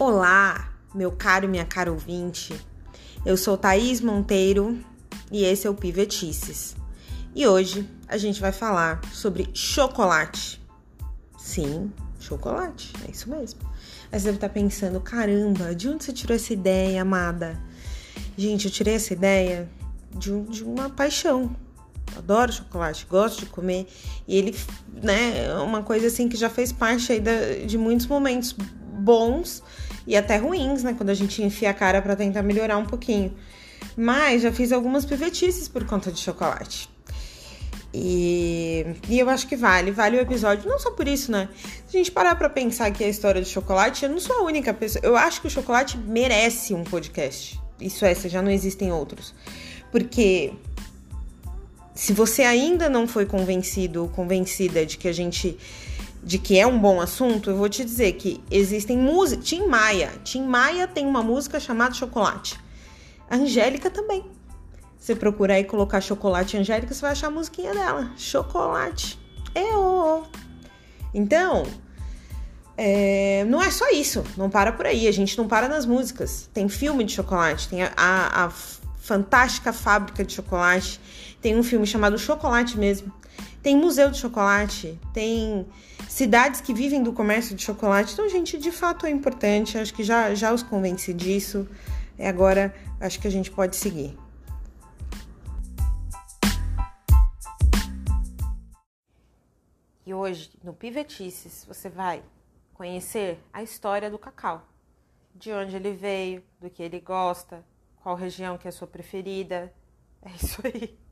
Olá, meu caro e minha cara ouvinte. Eu sou Thaís Monteiro e esse é o Pivetices. E hoje a gente vai falar sobre chocolate. Sim, chocolate, é isso mesmo. Aí você deve estar pensando, caramba, de onde você tirou essa ideia, amada? Gente, eu tirei essa ideia de, um, de uma paixão. Eu adoro chocolate, gosto de comer. E ele, né, é uma coisa assim que já fez parte aí da, de muitos momentos bons e até ruins, né? Quando a gente enfia a cara para tentar melhorar um pouquinho. Mas já fiz algumas pivetices por conta de chocolate. E, e eu acho que vale, vale o episódio, não só por isso, né? Se a gente parar pra pensar que a história do chocolate, eu não sou a única pessoa. Eu acho que o chocolate merece um podcast. Isso é, já não existem outros. Porque se você ainda não foi convencido ou convencida de que a gente de que é um bom assunto, eu vou te dizer que existem músicas. Tim Maia. Tim Maia tem uma música chamada Chocolate. Angélica também. Você procurar aí colocar chocolate Angélica, você vai achar a musiquinha dela. Chocolate. É o. Então, é, não é só isso. Não para por aí. A gente não para nas músicas. Tem filme de chocolate. Tem a, a, a fantástica fábrica de chocolate. Tem um filme chamado Chocolate mesmo. Tem museu de chocolate. Tem cidades que vivem do comércio de chocolate. Então, gente, de fato é importante. Acho que já, já os convenci disso. E agora acho que a gente pode seguir. E hoje, no Pivetices, você vai conhecer a história do cacau. De onde ele veio, do que ele gosta, qual região que é a sua preferida. É isso aí.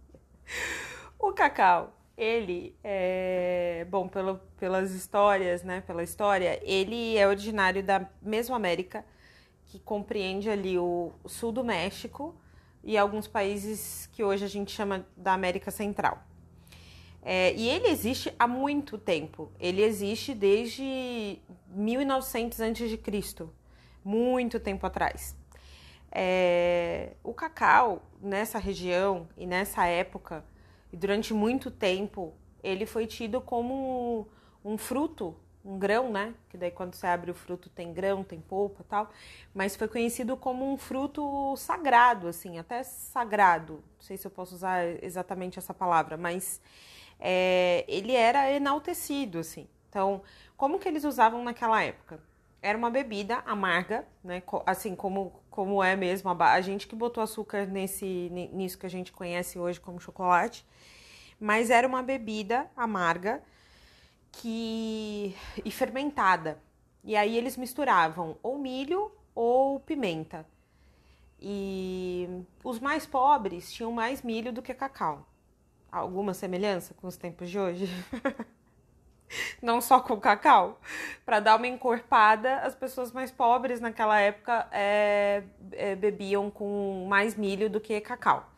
O cacau ele é bom pelo, pelas histórias, né? Pela história, ele é originário da Mesoamérica, que compreende ali o, sul do México e alguns países que hoje a gente chama da América Central. É, e ele existe há muito tempo. Ele existe desde 1900 a.C., muito tempo atrás. É, o cacau nessa região e nessa época e durante muito tempo ele foi tido como um fruto, um grão, né? Que daí quando você abre o fruto tem grão, tem polpa tal. Mas foi conhecido como um fruto sagrado, assim, até sagrado. Não sei se eu posso usar exatamente essa palavra, mas é, ele era enaltecido, assim. Então, como que eles usavam naquela época? Era uma bebida amarga, né? Assim como, como é mesmo a, a gente que botou açúcar nesse, nisso que a gente conhece hoje como chocolate mas era uma bebida amarga que e fermentada. E aí eles misturavam ou milho ou pimenta. E os mais pobres tinham mais milho do que cacau. Alguma semelhança com os tempos de hoje? Não só com cacau. Para dar uma encorpada, as pessoas mais pobres naquela época é, é, bebiam com mais milho do que cacau.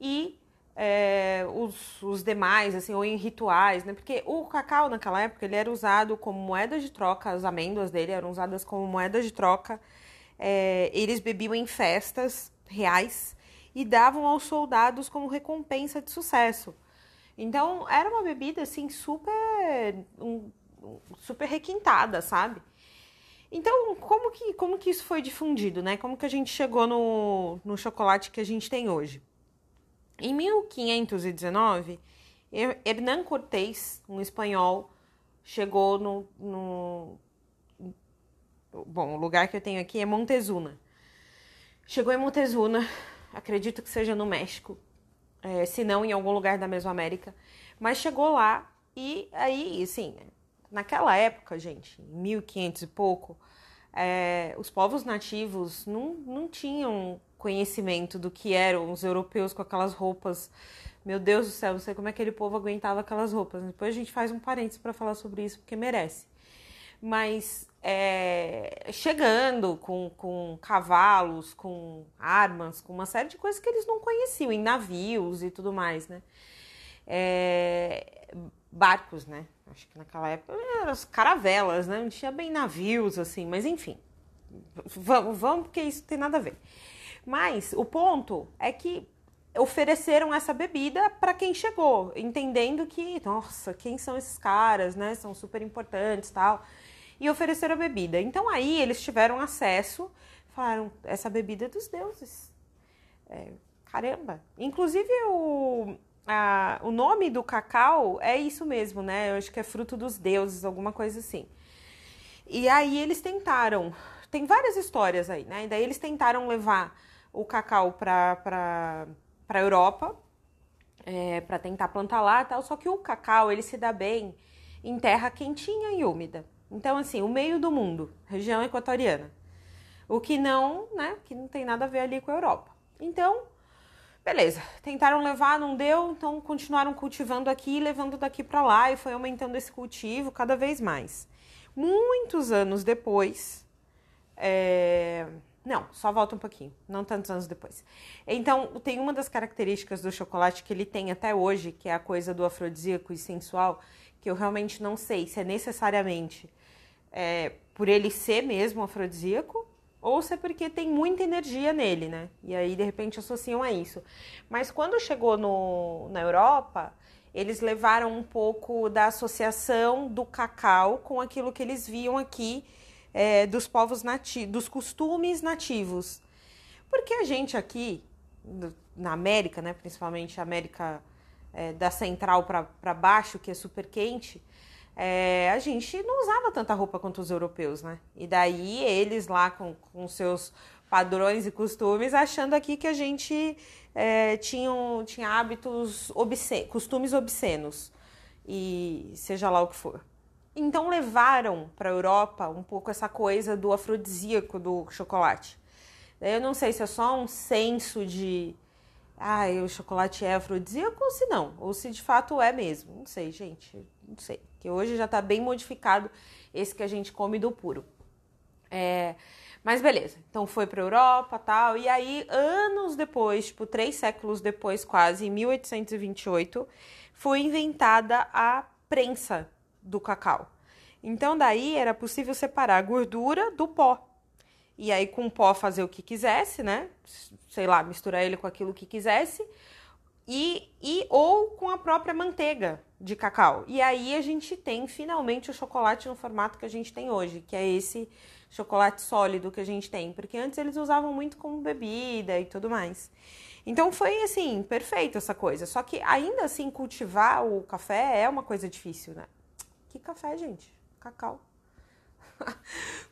E é, os, os demais, assim, ou em rituais, né? Porque o cacau naquela época ele era usado como moeda de troca, as amêndoas dele eram usadas como moeda de troca. É, eles bebiam em festas reais e davam aos soldados como recompensa de sucesso. Então era uma bebida assim super, um, super requintada, sabe? Então, como que, como que isso foi difundido, né? Como que a gente chegou no, no chocolate que a gente tem hoje? Em 1519, Hernán Cortés, um espanhol, chegou no, no, Bom, o lugar que eu tenho aqui é Montezuma. Chegou em Montezuma, acredito que seja no México, é, se não em algum lugar da Mesoamérica, mas chegou lá e aí, assim, naquela época, gente, em 1500 e pouco, é, os povos nativos não, não tinham conhecimento do que eram os europeus com aquelas roupas. Meu Deus do céu, não sei como é aquele povo aguentava aquelas roupas. Depois a gente faz um parênteses para falar sobre isso, porque merece. Mas é, chegando com, com cavalos, com armas, com uma série de coisas que eles não conheciam, em navios e tudo mais, né? É, barcos, né? Acho que naquela época eram as caravelas, né? Não tinha bem navios, assim, mas enfim. Vamos, vamos, porque isso tem nada a ver. Mas o ponto é que ofereceram essa bebida para quem chegou, entendendo que, nossa, quem são esses caras, né? São super importantes, tal. E ofereceram a bebida. Então aí eles tiveram acesso, falaram: essa bebida é dos deuses. É, caramba! Inclusive o, a, o nome do cacau é isso mesmo, né? Eu acho que é fruto dos deuses, alguma coisa assim. E aí eles tentaram. Tem várias histórias aí, né? E daí eles tentaram levar o cacau para a Europa é, para tentar plantar lá tal. Só que o cacau ele se dá bem em terra quentinha e úmida. Então, assim, o meio do mundo, região equatoriana. O que não, né? Que não tem nada a ver ali com a Europa. Então, beleza. Tentaram levar, não deu, então continuaram cultivando aqui, levando daqui para lá e foi aumentando esse cultivo cada vez mais. Muitos anos depois, é... Não, só volta um pouquinho, não tantos anos depois. Então, tem uma das características do chocolate que ele tem até hoje, que é a coisa do afrodisíaco e sensual, que eu realmente não sei se é necessariamente é, por ele ser mesmo afrodisíaco ou se é porque tem muita energia nele, né? E aí, de repente, associam a isso. Mas quando chegou no, na Europa, eles levaram um pouco da associação do cacau com aquilo que eles viam aqui é, dos povos nativos, dos costumes nativos. Porque a gente aqui, na América, né, principalmente a América é, da Central para baixo, que é super quente, é, a gente não usava tanta roupa quanto os europeus, né? E daí eles lá com, com seus padrões e costumes, achando aqui que a gente é, tinha, tinha hábitos, obscenos, costumes obscenos, e seja lá o que for. Então levaram para a Europa um pouco essa coisa do afrodisíaco do chocolate. Eu não sei se é só um senso de ah, o chocolate é afrodisíaco ou se não, ou se de fato é mesmo. Não sei, gente, não sei. Que hoje já está bem modificado esse que a gente come do puro. É, mas beleza, então foi para Europa tal, e aí anos depois, tipo três séculos depois quase, em 1828, foi inventada a prensa do cacau. Então daí era possível separar a gordura do pó. E aí com o pó fazer o que quisesse, né? Sei lá, misturar ele com aquilo que quisesse. E, e ou com a própria manteiga de cacau. E aí a gente tem finalmente o chocolate no formato que a gente tem hoje, que é esse chocolate sólido que a gente tem, porque antes eles usavam muito como bebida e tudo mais. Então foi assim, perfeito essa coisa. Só que ainda assim cultivar o café é uma coisa difícil, né? Que café, gente? Cacau.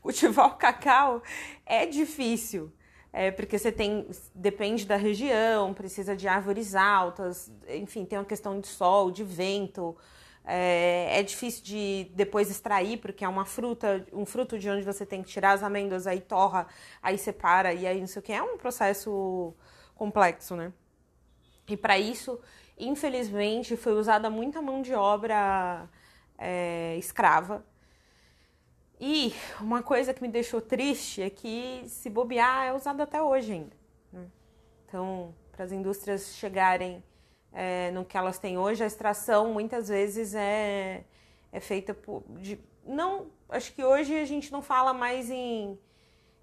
Cultivar o cacau é difícil. É, porque você tem, depende da região, precisa de árvores altas, enfim, tem uma questão de sol, de vento. É, é, difícil de depois extrair, porque é uma fruta, um fruto de onde você tem que tirar as amêndoas, aí torra, aí separa, e aí não sei o que. É um processo complexo, né? E para isso, infelizmente, foi usada muita mão de obra é, escrava. E uma coisa que me deixou triste é que, se bobear, é usado até hoje ainda. Né? Então, para as indústrias chegarem é, no que elas têm hoje, a extração muitas vezes é, é feita por. De, não, acho que hoje a gente não fala mais em,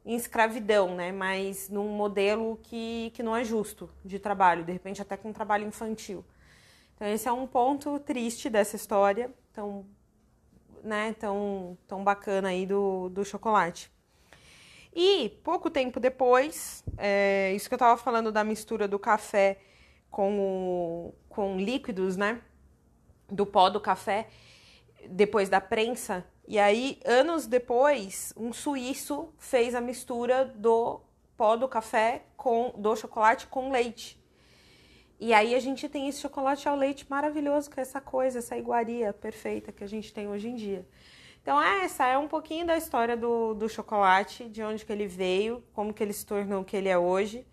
em escravidão, né? Mas num modelo que, que não é justo de trabalho, de repente até com trabalho infantil. Então, esse é um ponto triste dessa história tão, né, tão, tão bacana aí do, do chocolate. E pouco tempo depois, é, isso que eu tava falando da mistura do café com, o, com líquidos, né? Do pó do café, depois da prensa. E aí, anos depois, um suíço fez a mistura do pó do café com do chocolate com leite. E aí a gente tem esse chocolate ao leite maravilhoso, que é essa coisa, essa iguaria perfeita que a gente tem hoje em dia. Então essa é um pouquinho da história do, do chocolate, de onde que ele veio, como que ele se tornou o que ele é hoje,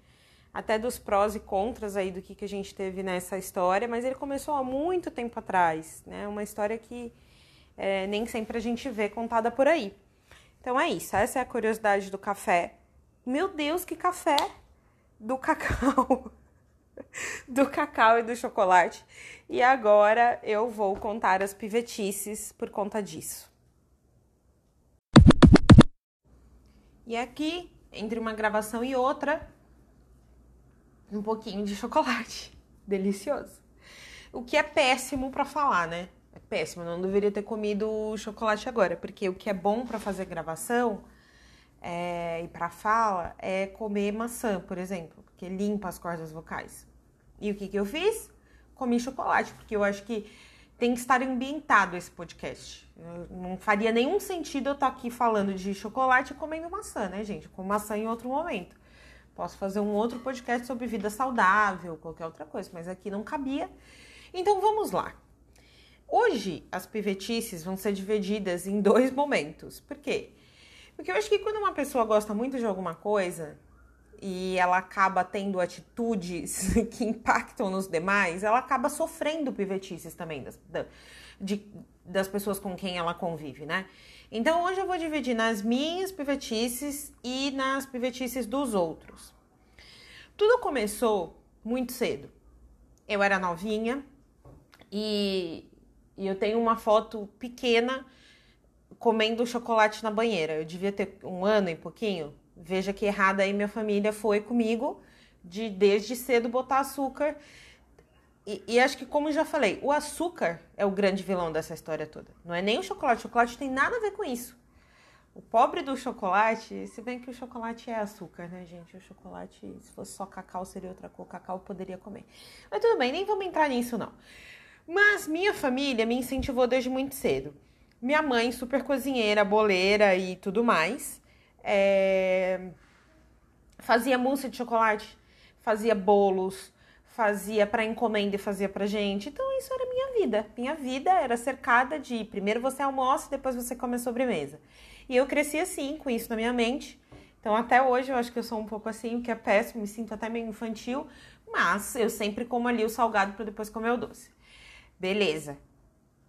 até dos prós e contras aí do que, que a gente teve nessa história, mas ele começou há muito tempo atrás, né? Uma história que é, nem sempre a gente vê contada por aí. Então é isso, essa é a curiosidade do café. Meu Deus, que café do cacau! do cacau e do chocolate. E agora eu vou contar as pivetices por conta disso. E aqui, entre uma gravação e outra, um pouquinho de chocolate. Delicioso. O que é péssimo para falar, né? É péssimo, não deveria ter comido chocolate agora, porque o que é bom para fazer gravação é, e para fala é comer maçã, por exemplo, porque limpa as cordas vocais. E o que, que eu fiz? Comi chocolate, porque eu acho que tem que estar ambientado esse podcast. Não faria nenhum sentido eu estar aqui falando de chocolate e comendo maçã, né, gente? Com maçã em outro momento. Posso fazer um outro podcast sobre vida saudável, qualquer outra coisa, mas aqui não cabia. Então vamos lá. Hoje as pivetices vão ser divididas em dois momentos. Por quê? Porque eu acho que quando uma pessoa gosta muito de alguma coisa e ela acaba tendo atitudes que impactam nos demais, ela acaba sofrendo pivetices também das, de, das pessoas com quem ela convive, né? Então hoje eu vou dividir nas minhas pivetices e nas pivetices dos outros. Tudo começou muito cedo. Eu era novinha e, e eu tenho uma foto pequena comendo chocolate na banheira. Eu devia ter um ano e pouquinho. Veja que errada aí minha família foi comigo de desde cedo botar açúcar e, e, acho que, como já falei, o açúcar é o grande vilão dessa história toda. Não é nem o chocolate. O chocolate tem nada a ver com isso. O pobre do chocolate, se bem que o chocolate é açúcar, né, gente? O chocolate, se fosse só cacau, seria outra cor. Cacau poderia comer. Mas tudo bem, nem vamos entrar nisso, não. Mas minha família me incentivou desde muito cedo. Minha mãe, super cozinheira, boleira e tudo mais, é... fazia mousse de chocolate, fazia bolos, fazia para encomenda e fazia para gente. Então isso era minha vida. Minha vida era cercada de primeiro você almoça, depois você come a sobremesa. E eu cresci assim, com isso na minha mente. Então até hoje eu acho que eu sou um pouco assim, que é péssimo, me sinto até meio infantil, mas eu sempre como ali o salgado para depois comer o doce. Beleza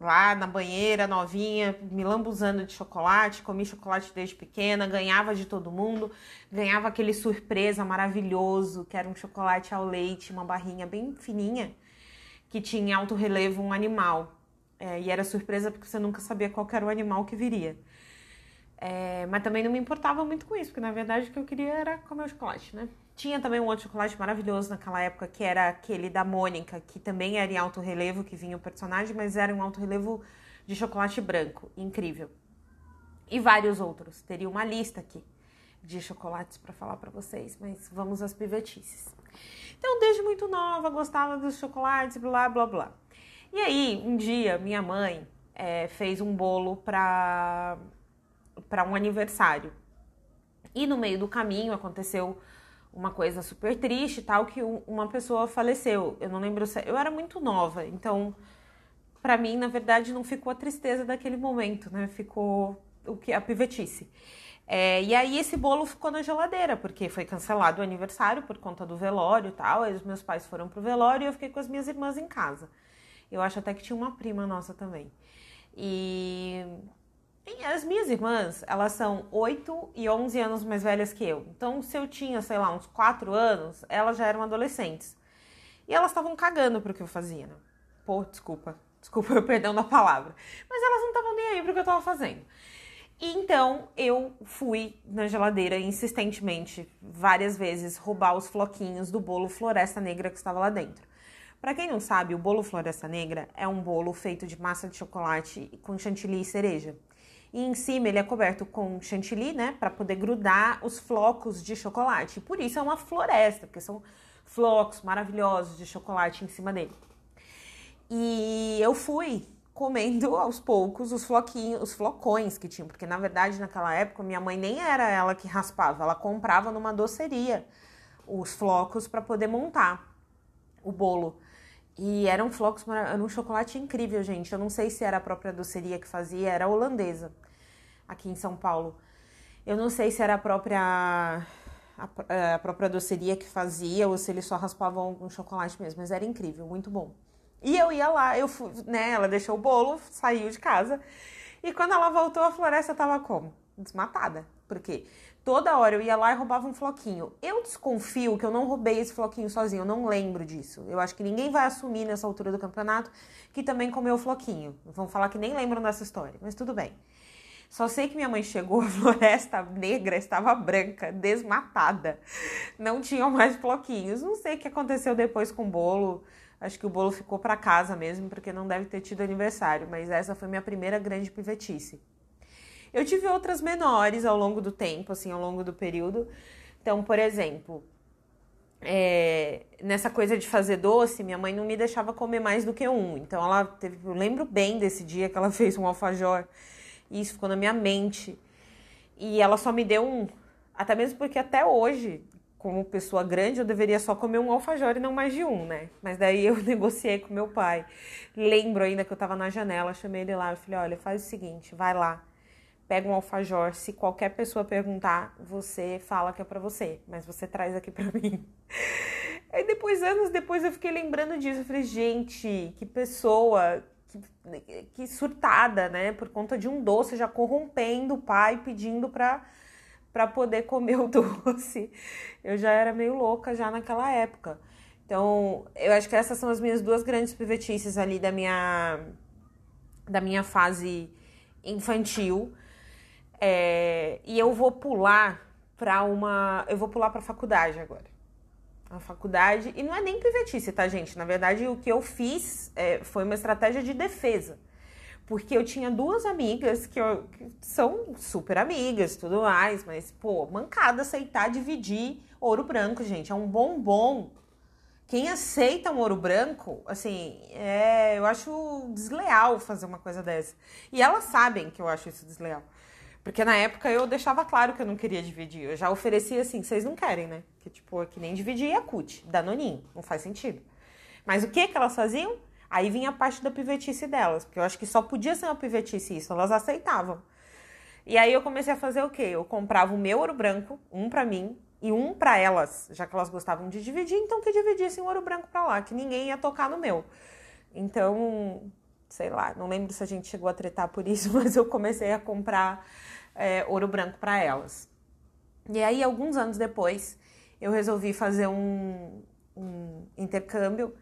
lá na banheira, novinha, me lambuzando de chocolate, comi chocolate desde pequena, ganhava de todo mundo, ganhava aquele surpresa maravilhoso, que era um chocolate ao leite, uma barrinha bem fininha, que tinha em alto relevo um animal. É, e era surpresa porque você nunca sabia qual era o animal que viria. É, mas também não me importava muito com isso, porque na verdade o que eu queria era comer o chocolate, né? Tinha também um outro chocolate maravilhoso naquela época, que era aquele da Mônica, que também era em alto relevo, que vinha o personagem, mas era um alto relevo de chocolate branco. Incrível. E vários outros. Teria uma lista aqui de chocolates para falar para vocês, mas vamos às pivetices. Então, desde muito nova, gostava dos chocolates, blá blá blá. E aí, um dia, minha mãe é, fez um bolo para um aniversário. E no meio do caminho aconteceu uma coisa super triste, tal, que uma pessoa faleceu. Eu não lembro se eu era muito nova, então para mim, na verdade, não ficou a tristeza daquele momento, né? Ficou o que a pivetice. É, e aí esse bolo ficou na geladeira, porque foi cancelado o aniversário por conta do velório tal. Aí os meus pais foram pro velório e eu fiquei com as minhas irmãs em casa. Eu acho até que tinha uma prima nossa também. E as minhas irmãs, elas são 8 e 11 anos mais velhas que eu. Então, se eu tinha, sei lá, uns 4 anos, elas já eram adolescentes. E elas estavam cagando pro que eu fazia, né? Pô, desculpa. Desculpa o perdão da palavra. Mas elas não estavam nem aí pro que eu tava fazendo. E então eu fui na geladeira insistentemente, várias vezes, roubar os floquinhos do bolo Floresta Negra que estava lá dentro. Para quem não sabe, o bolo Floresta Negra é um bolo feito de massa de chocolate com chantilly e cereja e em cima ele é coberto com chantilly, né, para poder grudar os flocos de chocolate. Por isso é uma floresta, porque são flocos maravilhosos de chocolate em cima dele. E eu fui comendo aos poucos os floquinhos, os flocões que tinham, porque na verdade naquela época minha mãe nem era ela que raspava, ela comprava numa doceria os flocos para poder montar o bolo. E eram flocos, era um chocolate incrível, gente. Eu não sei se era a própria doceria que fazia, era holandesa, aqui em São Paulo. Eu não sei se era a própria a, é, a própria doceria que fazia ou se eles só raspavam algum chocolate mesmo, mas era incrível, muito bom. E eu ia lá, eu fui, né, ela deixou o bolo, saiu de casa. E quando ela voltou, a floresta tava como? Desmatada. Por quê? Toda hora eu ia lá e roubava um floquinho. Eu desconfio que eu não roubei esse floquinho sozinho, eu não lembro disso. Eu acho que ninguém vai assumir nessa altura do campeonato que também comeu o floquinho. Vão falar que nem lembram dessa história, mas tudo bem. Só sei que minha mãe chegou, a floresta negra estava branca, desmatada. Não tinham mais floquinhos. Não sei o que aconteceu depois com o bolo. Acho que o bolo ficou para casa mesmo, porque não deve ter tido aniversário, mas essa foi minha primeira grande pivetice. Eu tive outras menores ao longo do tempo, assim, ao longo do período. Então, por exemplo, é, nessa coisa de fazer doce, minha mãe não me deixava comer mais do que um. Então, ela teve, eu lembro bem desse dia que ela fez um alfajor, e isso ficou na minha mente. E ela só me deu um. Até mesmo porque até hoje, como pessoa grande, eu deveria só comer um alfajor e não mais de um, né? Mas daí eu negociei com meu pai. Lembro ainda que eu tava na janela, chamei ele lá, eu falei, olha, faz o seguinte, vai lá, pega um alfajor, se qualquer pessoa perguntar, você fala que é para você, mas você traz aqui para mim. Aí depois, anos depois, eu fiquei lembrando disso, eu falei, gente, que pessoa, que, que surtada, né? Por conta de um doce, já corrompendo o pai, pedindo pra para poder comer o doce. Eu já era meio louca já naquela época. Então, eu acho que essas são as minhas duas grandes pivetices ali da minha da minha fase infantil. É, e eu vou pular para uma, eu vou pular para faculdade agora. A faculdade e não é nem pivetice, tá, gente? Na verdade, o que eu fiz é, foi uma estratégia de defesa porque eu tinha duas amigas que, eu, que são super amigas tudo mais, mas, pô, mancada aceitar dividir ouro branco, gente. É um bombom. Quem aceita um ouro branco, assim, é, eu acho desleal fazer uma coisa dessa. E elas sabem que eu acho isso desleal. Porque na época eu deixava claro que eu não queria dividir. Eu já oferecia assim, vocês não querem, né? Que tipo, é que nem dividir Yakut, Danoninho. Não faz sentido. Mas o que que elas faziam? Aí vinha a parte da pivetice delas, porque eu acho que só podia ser uma pivetice isso, elas aceitavam. E aí eu comecei a fazer o quê? Eu comprava o meu ouro branco, um para mim e um para elas, já que elas gostavam de dividir, então que dividissem o ouro branco para lá, que ninguém ia tocar no meu. Então, sei lá, não lembro se a gente chegou a tretar por isso, mas eu comecei a comprar é, ouro branco para elas. E aí, alguns anos depois, eu resolvi fazer um, um intercâmbio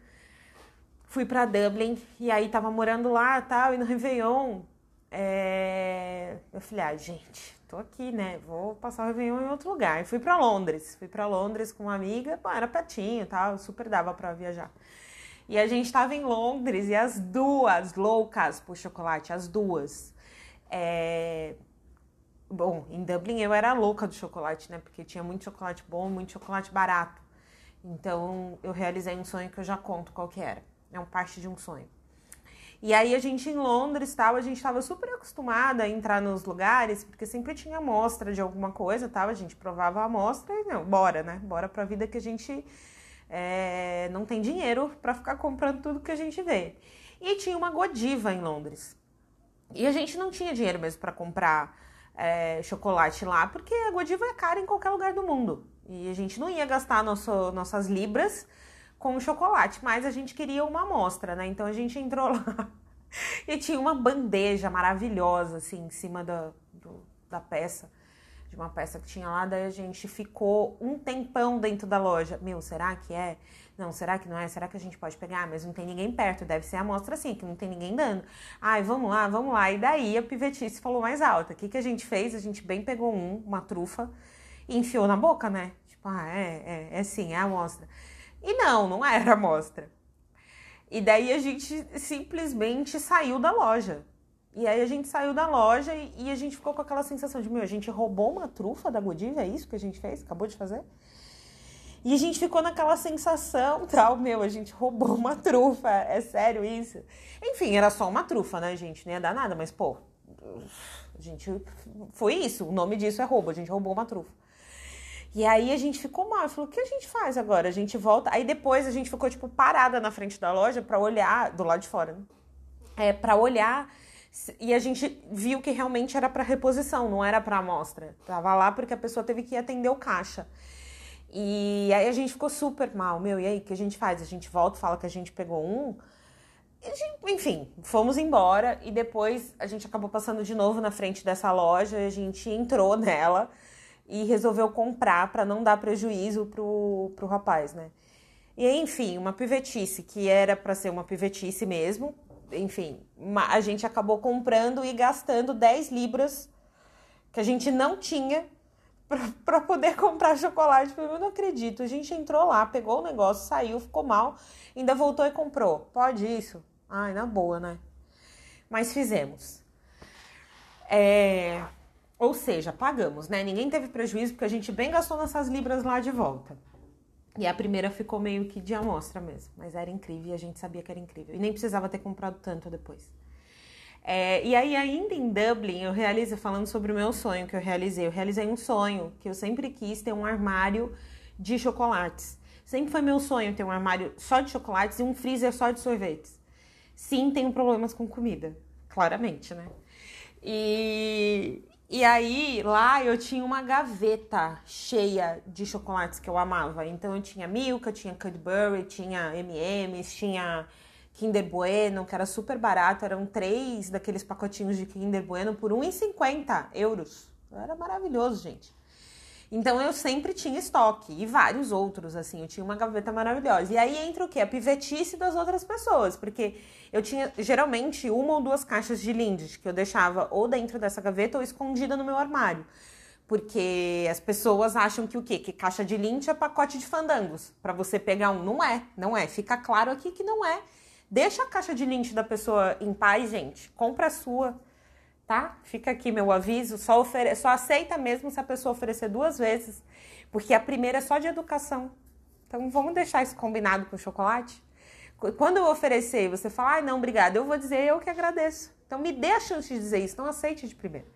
fui para Dublin e aí tava morando lá tal, e no Réveillon. É... Eu falei, ah, gente, tô aqui, né? Vou passar o Réveillon em outro lugar. E fui para Londres. Fui para Londres com uma amiga, Bom, era pertinho tal, super dava para viajar. E a gente tava em Londres e as duas loucas por chocolate, as duas. É... Bom, em Dublin eu era louca do chocolate, né? Porque tinha muito chocolate bom, muito chocolate barato. Então eu realizei um sonho que eu já conto qual que era. É um parte de um sonho. E aí a gente em Londres tal, a gente estava super acostumada a entrar nos lugares, porque sempre tinha amostra de alguma coisa, tal, a gente provava a amostra e não, bora, né? Bora pra vida que a gente é, não tem dinheiro para ficar comprando tudo que a gente vê. E tinha uma Godiva em Londres. E a gente não tinha dinheiro mesmo para comprar é, chocolate lá, porque a Godiva é cara em qualquer lugar do mundo. E a gente não ia gastar nosso, nossas libras com chocolate, mas a gente queria uma amostra, né? Então a gente entrou lá e tinha uma bandeja maravilhosa, assim, em cima da, do, da peça, de uma peça que tinha lá. Daí a gente ficou um tempão dentro da loja. Meu, será que é? Não, será que não é? Será que a gente pode pegar? Mas não tem ninguém perto, deve ser a amostra assim, que não tem ninguém dando. Ai, vamos lá, vamos lá. E daí a pivetice falou mais alta. O que, que a gente fez? A gente bem pegou um, uma trufa, e enfiou na boca, né? Tipo, ah, é, é, é sim, é a amostra. E não, não era amostra. E daí a gente simplesmente saiu da loja. E aí a gente saiu da loja e, e, a gente ficou com aquela sensação de, meu, a gente roubou uma trufa da Godiva, é isso que a gente fez? Acabou de fazer? E a gente ficou naquela sensação, tal, meu, a gente roubou uma trufa, é sério isso? Enfim, era só uma trufa, né, gente? Não ia dar nada, mas, pô, a gente. Foi isso, o nome disso é roubo, a gente roubou uma trufa. E aí a gente ficou mal, falou: o que a gente faz agora? A gente volta. Aí depois a gente ficou, tipo, parada na frente da loja para olhar, do lado de fora, né? É, pra olhar. E a gente viu que realmente era para reposição, não era para amostra. Tava lá porque a pessoa teve que atender o caixa. E aí a gente ficou super mal. Meu, e aí, o que a gente faz? A gente volta, fala que a gente pegou um. Gente, enfim, fomos embora e depois a gente acabou passando de novo na frente dessa loja. A gente entrou nela e resolveu comprar para não dar prejuízo pro, pro rapaz, né? E enfim, uma pivetice que era para ser uma pivetice mesmo, enfim, a gente acabou comprando e gastando 10 libras que a gente não tinha para poder comprar chocolate. Eu não acredito. A gente entrou lá, pegou o negócio, saiu, ficou mal, ainda voltou e comprou. Pode isso? Ai, na boa, né? Mas fizemos. É... Ou seja, pagamos, né? Ninguém teve prejuízo porque a gente bem gastou nessas libras lá de volta. E a primeira ficou meio que de amostra mesmo. Mas era incrível e a gente sabia que era incrível. E nem precisava ter comprado tanto depois. É, e aí, ainda em Dublin, eu realizei, falando sobre o meu sonho que eu realizei, eu realizei um sonho que eu sempre quis ter um armário de chocolates. Sempre foi meu sonho ter um armário só de chocolates e um freezer só de sorvetes. Sim, tenho problemas com comida, claramente, né? E, e aí, lá eu tinha uma gaveta cheia de chocolates que eu amava. Então eu tinha Milka, tinha Cadbury, tinha M&M's, tinha Kinder Bueno, que era super barato, eram três daqueles pacotinhos de Kinder Bueno por 1,50 euros. Era maravilhoso, gente. Então eu sempre tinha estoque e vários outros, assim, eu tinha uma gaveta maravilhosa. E aí entra o quê? A pivetice das outras pessoas, porque eu tinha geralmente uma ou duas caixas de Lindt que eu deixava ou dentro dessa gaveta ou escondida no meu armário. Porque as pessoas acham que o quê? Que caixa de Lindt é pacote de fandangos. Para você pegar um, não é, não é. Fica claro aqui que não é. Deixa a caixa de lint da pessoa em paz, gente. Compra a sua, tá? Fica aqui meu aviso. Só, ofere... só aceita mesmo se a pessoa oferecer duas vezes, porque a primeira é só de educação. Então vamos deixar isso combinado com o chocolate? Quando eu oferecer você falar, ah, não, obrigada, eu vou dizer eu que agradeço. Então me dê a chance de dizer isso, não aceite de primeira.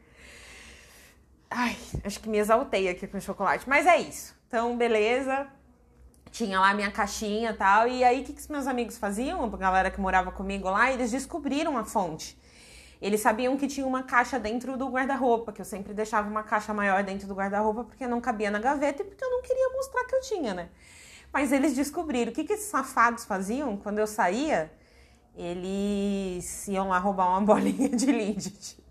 Ai, acho que me exaltei aqui com o chocolate, mas é isso. Então, beleza tinha lá minha caixinha e tal. E aí, o que, que os meus amigos faziam? A galera que morava comigo lá, eles descobriram a fonte. Eles sabiam que tinha uma caixa dentro do guarda-roupa, que eu sempre deixava uma caixa maior dentro do guarda-roupa porque não cabia na gaveta e porque eu não queria mostrar que eu tinha, né? Mas eles descobriram. O que, que esses safados faziam? Quando eu saía, eles iam lá roubar uma bolinha de Lindt.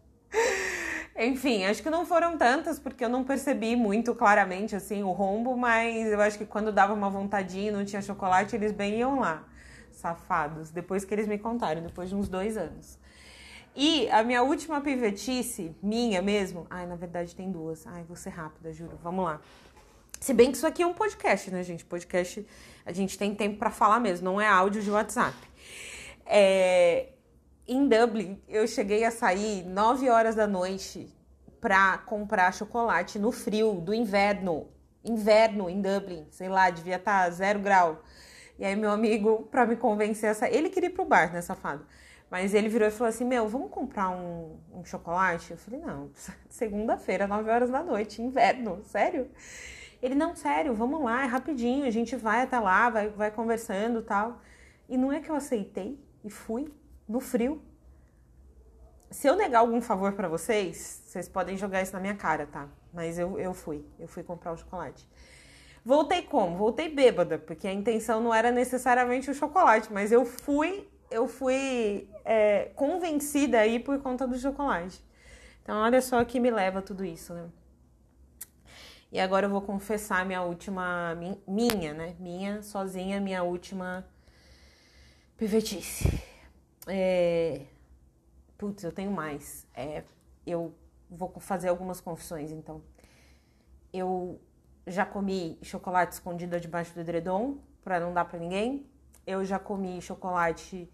Enfim, acho que não foram tantas, porque eu não percebi muito claramente assim o rombo, mas eu acho que quando dava uma vontadinha e não tinha chocolate, eles bem iam lá. Safados. Depois que eles me contaram, depois de uns dois anos. E a minha última pivetice, minha mesmo. Ai, na verdade tem duas. Ai, vou ser rápida, juro. Vamos lá. Se bem que isso aqui é um podcast, né, gente? Podcast, a gente tem tempo para falar mesmo, não é áudio de WhatsApp. É, em Dublin, eu cheguei a sair 9 horas da noite para comprar chocolate no frio do inverno. Inverno em Dublin, sei lá, devia estar tá zero grau. E aí meu amigo, para me convencer, ele queria ir pro bar, né, safado? Mas ele virou e falou assim: Meu, vamos comprar um, um chocolate? Eu falei: Não, segunda-feira, 9 horas da noite, inverno, sério? Ele: Não, sério, vamos lá, é rapidinho, a gente vai até lá, vai, vai conversando tal. E não é que eu aceitei e fui no frio. Se eu negar algum favor para vocês, vocês podem jogar isso na minha cara, tá? Mas eu, eu fui, eu fui comprar o chocolate. Voltei como? Voltei bêbada, porque a intenção não era necessariamente o chocolate, mas eu fui, eu fui é, convencida aí por conta do chocolate. Então, olha só que me leva tudo isso, né? E agora eu vou confessar minha última, minha, né? Minha, sozinha, minha última pivetice. É... Putz, eu tenho mais. É, eu vou fazer algumas confissões, então. Eu já comi chocolate escondido debaixo do edredom, para não dar para ninguém. Eu já comi chocolate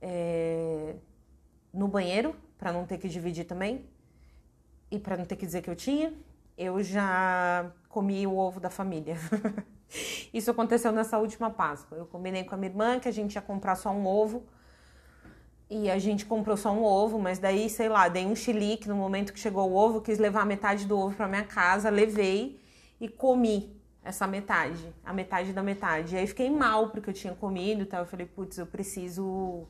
é, no banheiro, para não ter que dividir também. E para não ter que dizer que eu tinha. Eu já comi o ovo da família. Isso aconteceu nessa última Páscoa. Eu combinei com a minha irmã que a gente ia comprar só um ovo e a gente comprou só um ovo, mas daí, sei lá, dei um chilique no momento que chegou o ovo, quis levar metade do ovo para minha casa, levei e comi essa metade, a metade da metade. E aí fiquei mal porque eu tinha comido e tal. Eu falei, putz, eu preciso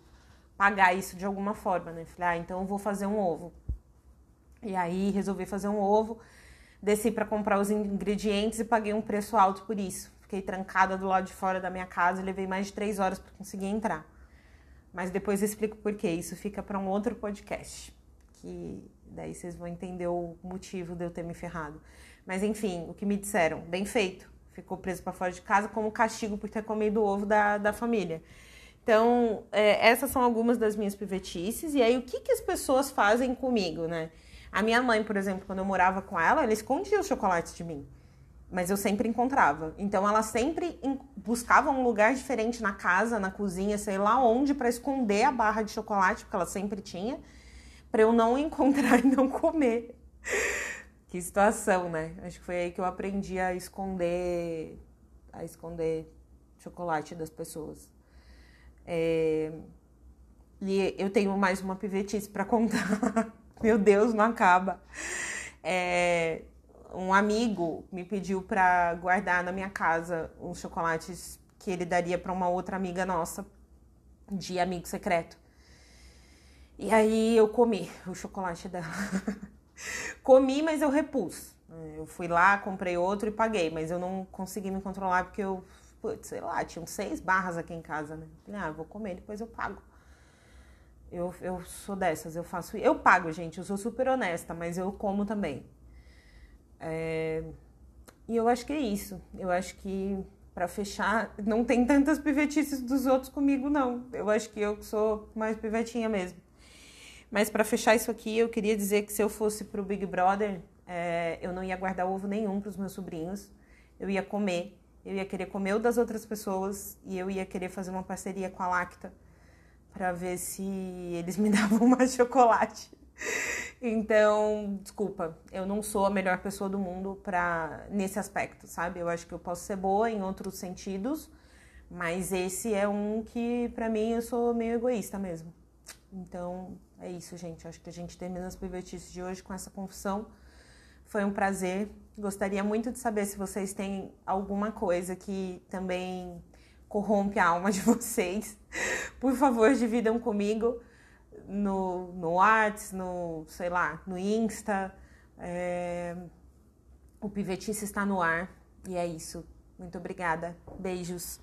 pagar isso de alguma forma, né? Falei, ah, então eu vou fazer um ovo. E aí resolvi fazer um ovo, desci para comprar os ingredientes e paguei um preço alto por isso. Fiquei trancada do lado de fora da minha casa e levei mais de três horas para conseguir entrar. Mas depois eu explico por quê. Isso fica para um outro podcast. Que daí vocês vão entender o motivo de eu ter me ferrado. Mas enfim, o que me disseram, bem feito. Ficou preso para fora de casa como castigo por ter comido o ovo da, da família. Então, é, essas são algumas das minhas pivetices. E aí, o que, que as pessoas fazem comigo, né? A minha mãe, por exemplo, quando eu morava com ela, ela escondia os chocolates de mim. Mas eu sempre encontrava. Então ela sempre buscava um lugar diferente na casa, na cozinha, sei lá onde, para esconder a barra de chocolate, porque ela sempre tinha, para eu não encontrar e não comer. Que situação, né? Acho que foi aí que eu aprendi a esconder a esconder chocolate das pessoas. É... E eu tenho mais uma pivetice para contar. Meu Deus, não acaba. É... Um amigo me pediu para guardar na minha casa uns chocolates que ele daria para uma outra amiga nossa de amigo secreto. E aí eu comi o chocolate dela. comi, mas eu repus. Eu fui lá, comprei outro e paguei, mas eu não consegui me controlar porque eu putz, sei lá, tinham seis barras aqui em casa, né? Falei, ah, vou comer, depois eu pago. Eu, eu sou dessas, eu faço. Eu pago, gente, eu sou super honesta, mas eu como também. É... E eu acho que é isso. Eu acho que, para fechar, não tem tantas pivetices dos outros comigo, não. Eu acho que eu sou mais pivetinha mesmo. Mas para fechar isso aqui, eu queria dizer que se eu fosse pro Big Brother, é... eu não ia guardar ovo nenhum pros meus sobrinhos. Eu ia comer eu ia querer comer o das outras pessoas e eu ia querer fazer uma parceria com a Lacta para ver se eles me davam mais chocolate. Então, desculpa, eu não sou a melhor pessoa do mundo para nesse aspecto, sabe? Eu acho que eu posso ser boa em outros sentidos, mas esse é um que para mim eu sou meio egoísta mesmo. Então, é isso, gente. Acho que a gente termina as pivotices de hoje com essa confissão. Foi um prazer. Gostaria muito de saber se vocês têm alguma coisa que também corrompe a alma de vocês. Por favor, dividam comigo no, no Whats, no, sei lá, no Insta. É... O Pivetice está no ar. E é isso. Muito obrigada. Beijos.